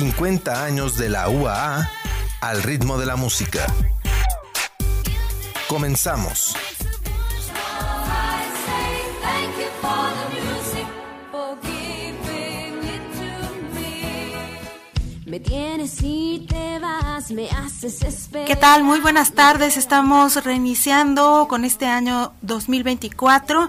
50 años de la UAA al ritmo de la música. Comenzamos. ¿Qué tal? Muy buenas tardes. Estamos reiniciando con este año 2024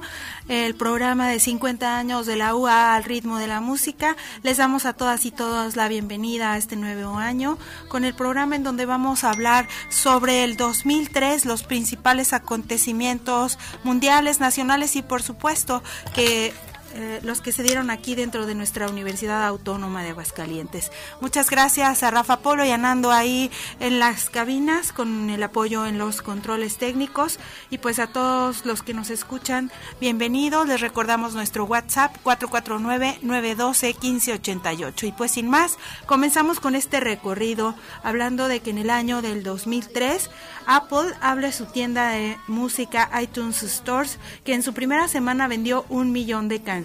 el programa de 50 años de la UA al ritmo de la música. Les damos a todas y todos la bienvenida a este nuevo año con el programa en donde vamos a hablar sobre el 2003, los principales acontecimientos mundiales, nacionales y por supuesto que eh, los que se dieron aquí dentro de nuestra Universidad Autónoma de Aguascalientes. Muchas gracias a Rafa Polo y a Nando ahí en las cabinas con el apoyo en los controles técnicos y pues a todos los que nos escuchan, bienvenidos. Les recordamos nuestro WhatsApp 449-912-1588 y pues sin más, comenzamos con este recorrido hablando de que en el año del 2003 Apple abre su tienda de música iTunes Stores que en su primera semana vendió un millón de canciones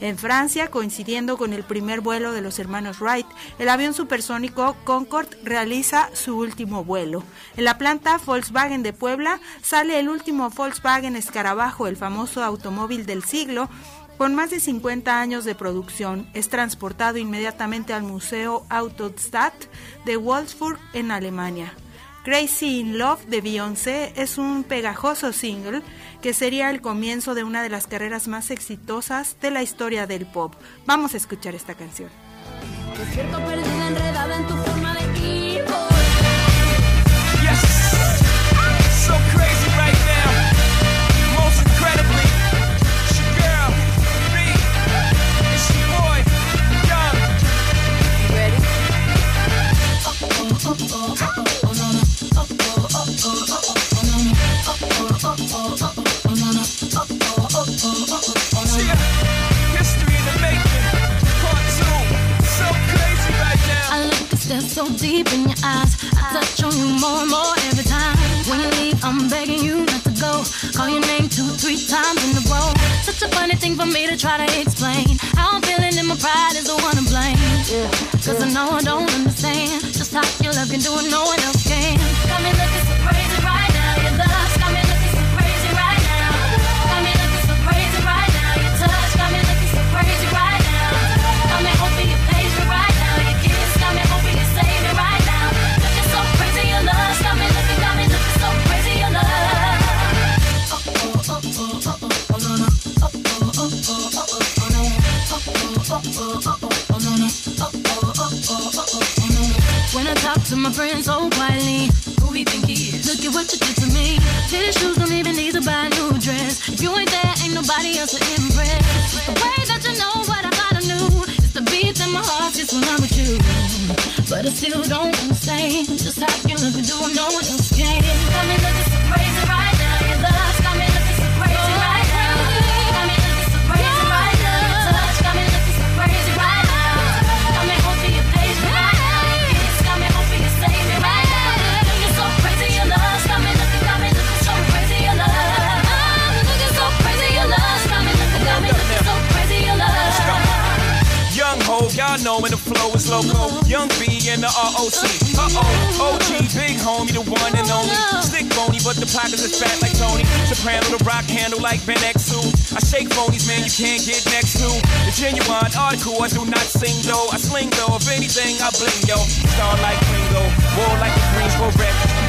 en Francia, coincidiendo con el primer vuelo de los hermanos Wright, el avión supersónico Concorde realiza su último vuelo. En la planta Volkswagen de Puebla sale el último Volkswagen Escarabajo, el famoso automóvil del siglo, con más de 50 años de producción, es transportado inmediatamente al Museo Autostadt de Wolfsburg en Alemania. Crazy in Love de Beyoncé es un pegajoso single que sería el comienzo de una de las carreras más exitosas de la historia del pop. Vamos a escuchar esta canción. So deep in your eyes. I touch on you more and more every time. When you leave, I'm begging you not to go. Call your name two, three times in a row. Such a funny thing for me to try to explain. How I'm feeling and my pride is the one to blame. Yeah. Cause I know I don't understand I still don't understand just how you look do no And the ROC. Uh oh, OG, big homie, the one and only. Stick bony, but the pockets is fat like Tony. Soprano, the rock handle like Ben X2. I shake phonies, man, you can't get next to. The genuine article, I do not sing though. I sling though, if anything, I bling yo. Star like Ringo, war like a Greensboro wreck.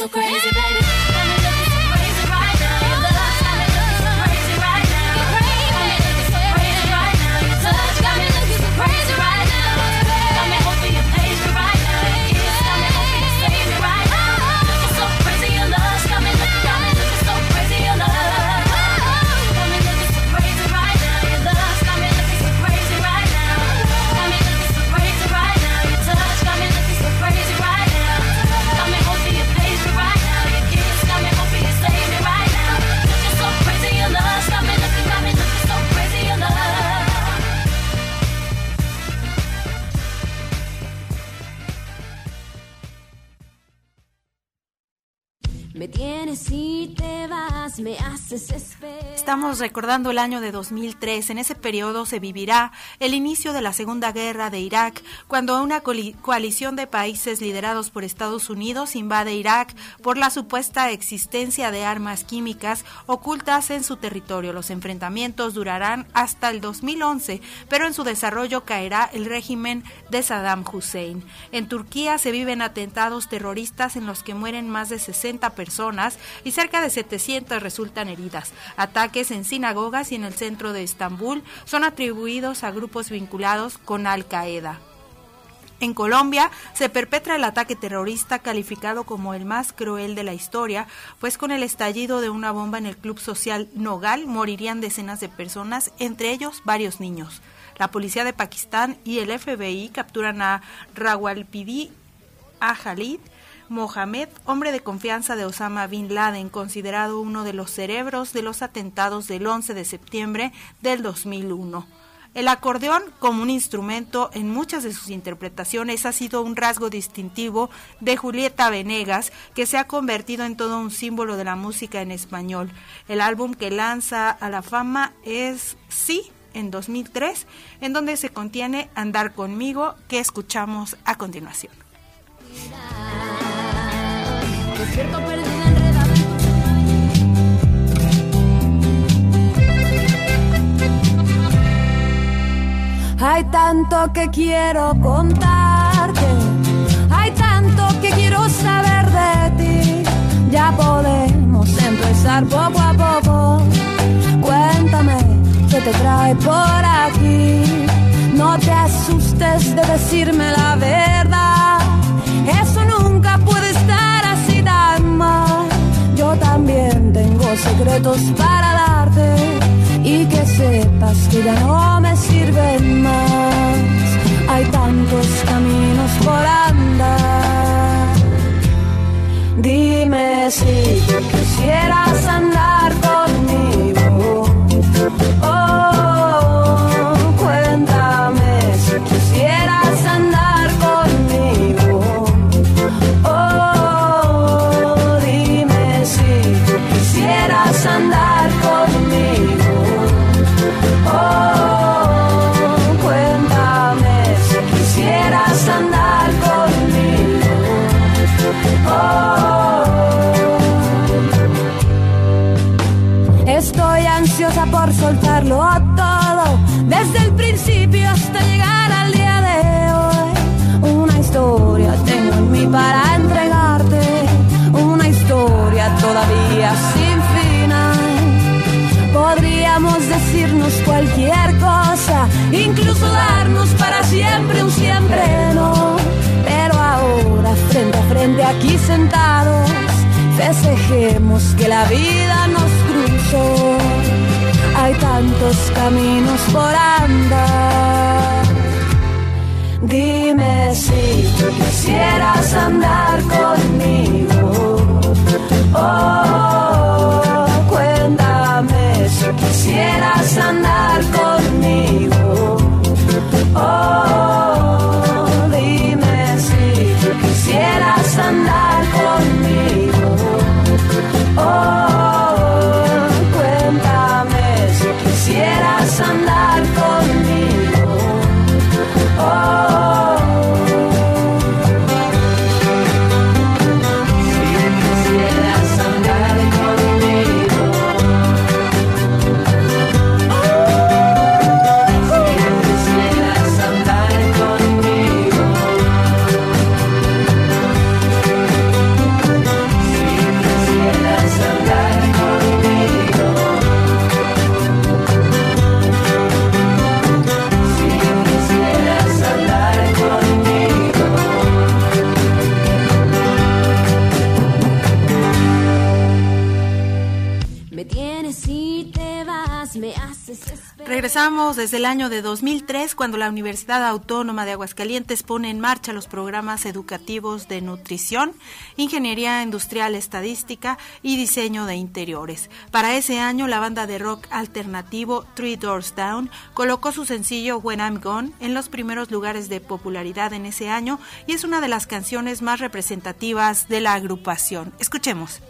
so crazy, Estamos recordando el año de 2003. En ese periodo se vivirá el inicio de la Segunda Guerra de Irak, cuando una coalición de países liderados por Estados Unidos invade Irak por la supuesta existencia de armas químicas ocultas en su territorio. Los enfrentamientos durarán hasta el 2011, pero en su desarrollo caerá el régimen de Saddam Hussein. En Turquía se viven atentados terroristas en los que mueren más de 60 personas y cerca de 700 resultan heridas. Ataques en sinagogas y en el centro de Estambul son atribuidos a grupos vinculados con Al-Qaeda. En Colombia se perpetra el ataque terrorista calificado como el más cruel de la historia, pues con el estallido de una bomba en el club social Nogal morirían decenas de personas, entre ellos varios niños. La policía de Pakistán y el FBI capturan a Rawalpindi a Mohamed, hombre de confianza de Osama Bin Laden, considerado uno de los cerebros de los atentados del 11 de septiembre del 2001. El acordeón, como un instrumento en muchas de sus interpretaciones, ha sido un rasgo distintivo de Julieta Venegas, que se ha convertido en todo un símbolo de la música en español. El álbum que lanza a la fama es Sí, en 2003, en donde se contiene Andar conmigo, que escuchamos a continuación. Hay tanto que quiero contarte, hay tanto que quiero saber de ti. Ya podemos empezar poco a poco. Cuéntame qué te trae por aquí. No te asustes de decirme la verdad. Tengo secretos para darte y que sepas que ya no me sirven más. Hay tantos caminos por andar. Dime si quisieras andar sentados, festejemos que la vida nos cruzó. Hay tantos caminos por andar. Dime si quisieras andar conmigo. Oh, cuéntame si quisieras andar conmigo. Oh, tú quisieras andar conmigo. Oh, Desde el año de 2003 cuando la Universidad Autónoma de Aguascalientes pone en marcha los programas educativos de nutrición, ingeniería industrial estadística y diseño de interiores. Para ese año la banda de rock alternativo Three Doors Down colocó su sencillo When I'm Gone en los primeros lugares de popularidad en ese año y es una de las canciones más representativas de la agrupación. Escuchemos.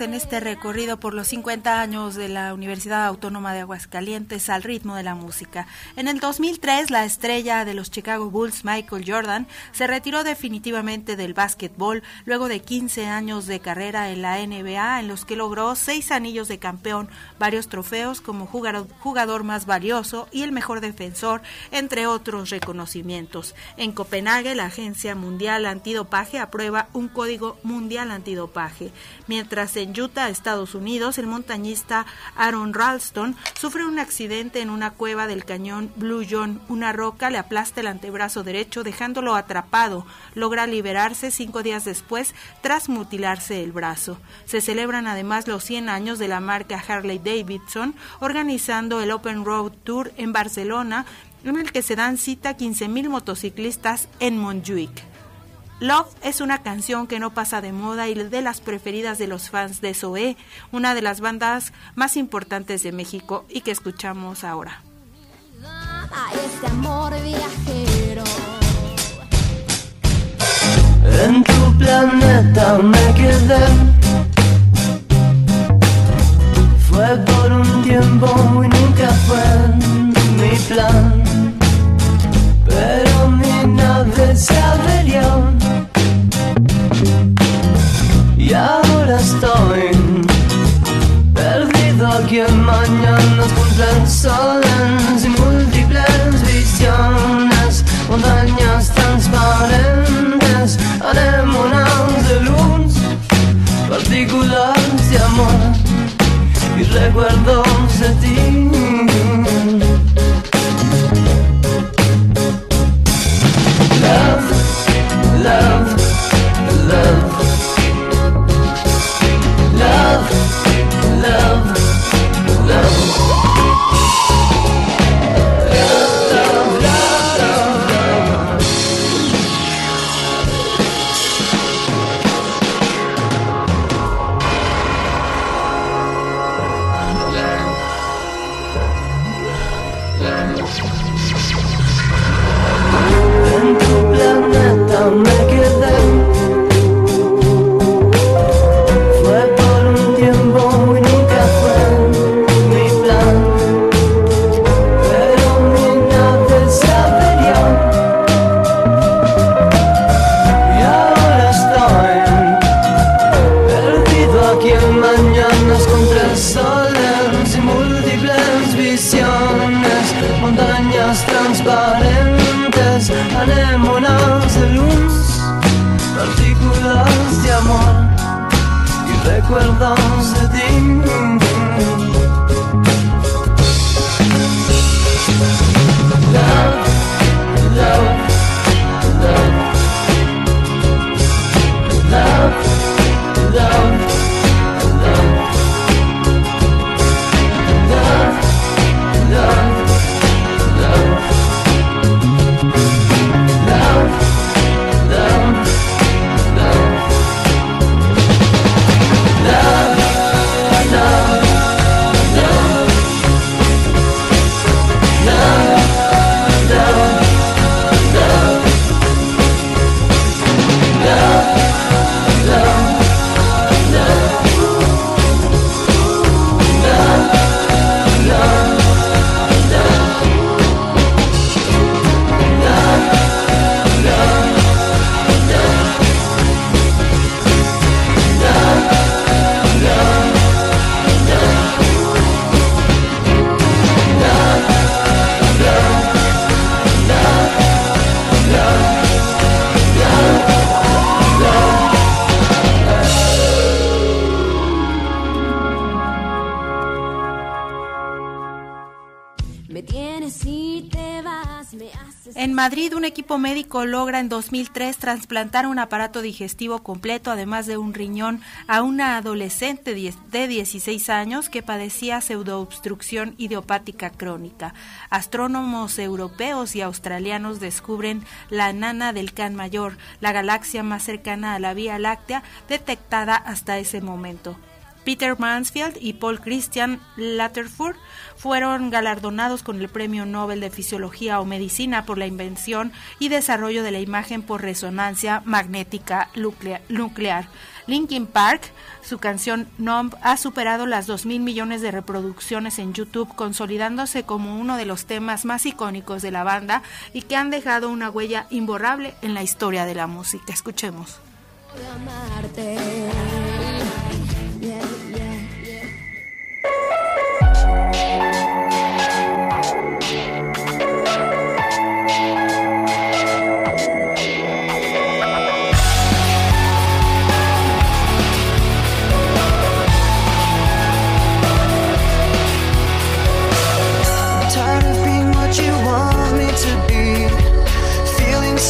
En este recorrido por los 50 años de la Universidad Autónoma de Aguascalientes al ritmo de la música. En el 2003, la estrella de los Chicago Bulls, Michael Jordan, se retiró definitivamente del básquetbol luego de 15 años de carrera en la NBA, en los que logró seis anillos de campeón, varios trofeos como jugador más valioso y el mejor defensor, entre otros reconocimientos. En Copenhague, la Agencia Mundial Antidopaje aprueba un código mundial antidopaje, mientras en Utah, Estados Unidos, el montañista Aaron Ralston sufre un accidente en una cueva del cañón Blue John. Una roca le aplasta el antebrazo derecho dejándolo atrapado. Logra liberarse cinco días después tras mutilarse el brazo. Se celebran además los 100 años de la marca Harley Davidson, organizando el Open Road Tour en Barcelona, en el que se dan cita 15.000 motociclistas en Montjuic. Love es una canción que no pasa de moda y de las preferidas de los fans de Zoé, una de las bandas más importantes de México y que escuchamos ahora. este amor viajero. En tu planeta me quedé. Fue por un tiempo sola. recuerdos logra en 2003 trasplantar un aparato digestivo completo, además de un riñón, a una adolescente de 16 años que padecía pseudoobstrucción idiopática crónica. Astrónomos europeos y australianos descubren la nana del Can Mayor, la galaxia más cercana a la Vía Láctea detectada hasta ese momento. Peter Mansfield y Paul Christian Latterford fueron galardonados con el Premio Nobel de Fisiología o Medicina por la invención y desarrollo de la imagen por resonancia magnética nuclear. Linkin Park, su canción Numb ha superado las 2 mil millones de reproducciones en YouTube, consolidándose como uno de los temas más icónicos de la banda y que han dejado una huella imborrable en la historia de la música. Escuchemos.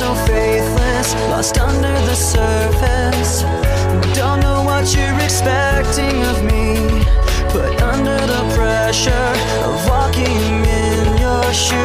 So faithless, lost under the surface. Of me, but under the pressure of walking in your shoes.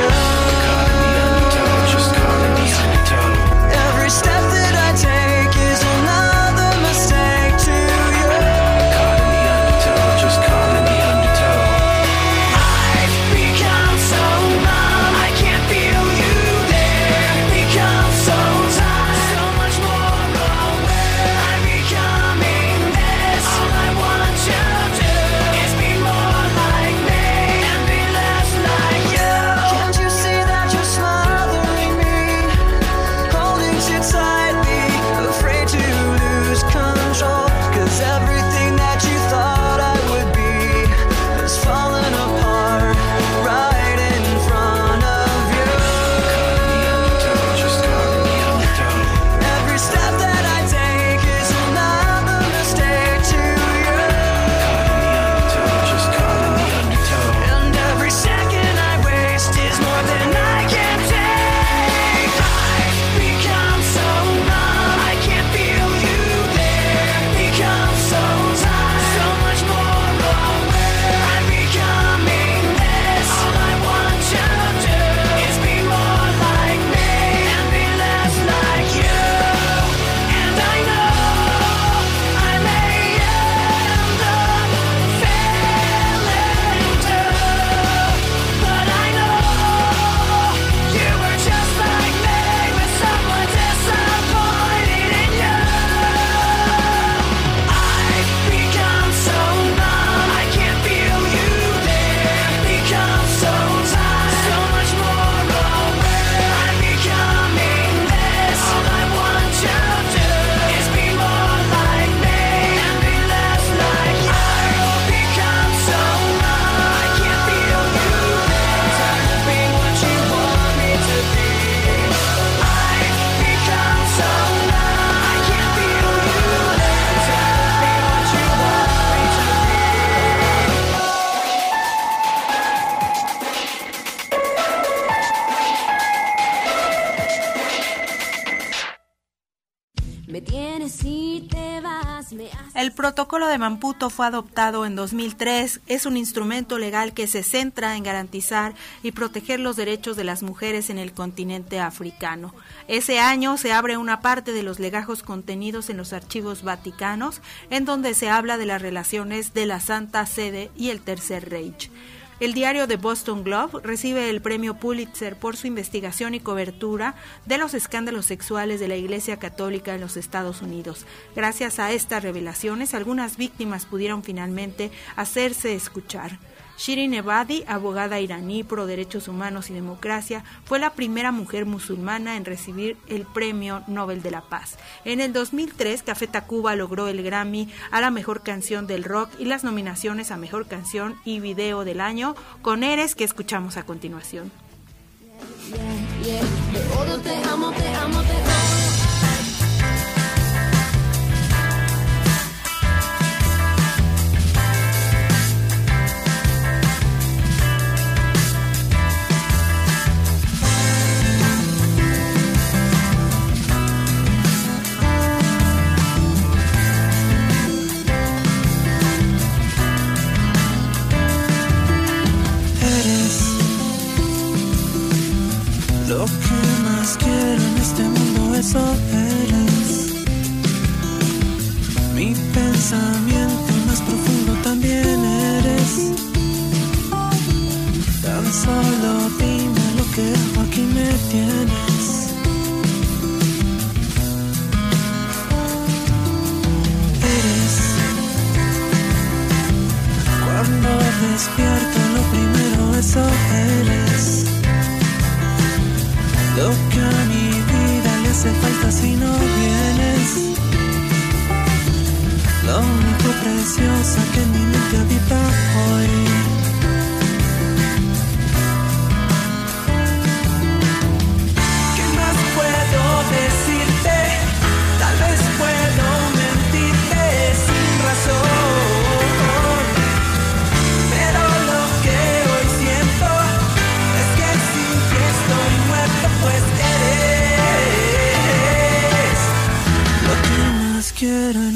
Mamputo fue adoptado en 2003. Es un instrumento legal que se centra en garantizar y proteger los derechos de las mujeres en el continente africano. Ese año se abre una parte de los legajos contenidos en los archivos vaticanos, en donde se habla de las relaciones de la Santa Sede y el Tercer Reich. El diario The Boston Globe recibe el premio Pulitzer por su investigación y cobertura de los escándalos sexuales de la Iglesia Católica en los Estados Unidos. Gracias a estas revelaciones, algunas víctimas pudieron finalmente hacerse escuchar. Shirin Ebadi, abogada iraní pro derechos humanos y democracia, fue la primera mujer musulmana en recibir el Premio Nobel de la Paz. En el 2003, Café Tacuba logró el Grammy a la mejor canción del rock y las nominaciones a mejor canción y video del año con Eres que escuchamos a continuación. Lo que a mi vida le hace falta si no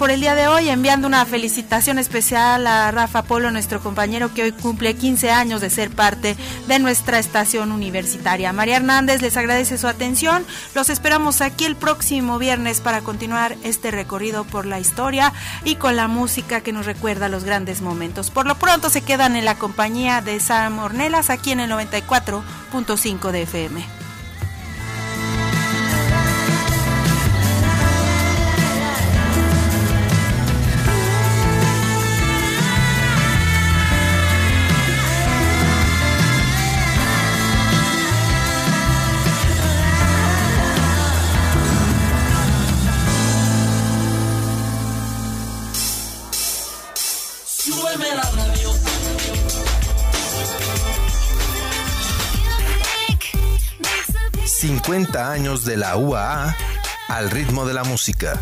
Por el día de hoy enviando una felicitación especial a Rafa Polo, nuestro compañero que hoy cumple 15 años de ser parte de nuestra estación universitaria. María Hernández les agradece su atención. Los esperamos aquí el próximo viernes para continuar este recorrido por la historia y con la música que nos recuerda los grandes momentos. Por lo pronto se quedan en la compañía de Sam Ornelas aquí en el 94.5 de FM. 50 años de la UAA al ritmo de la música.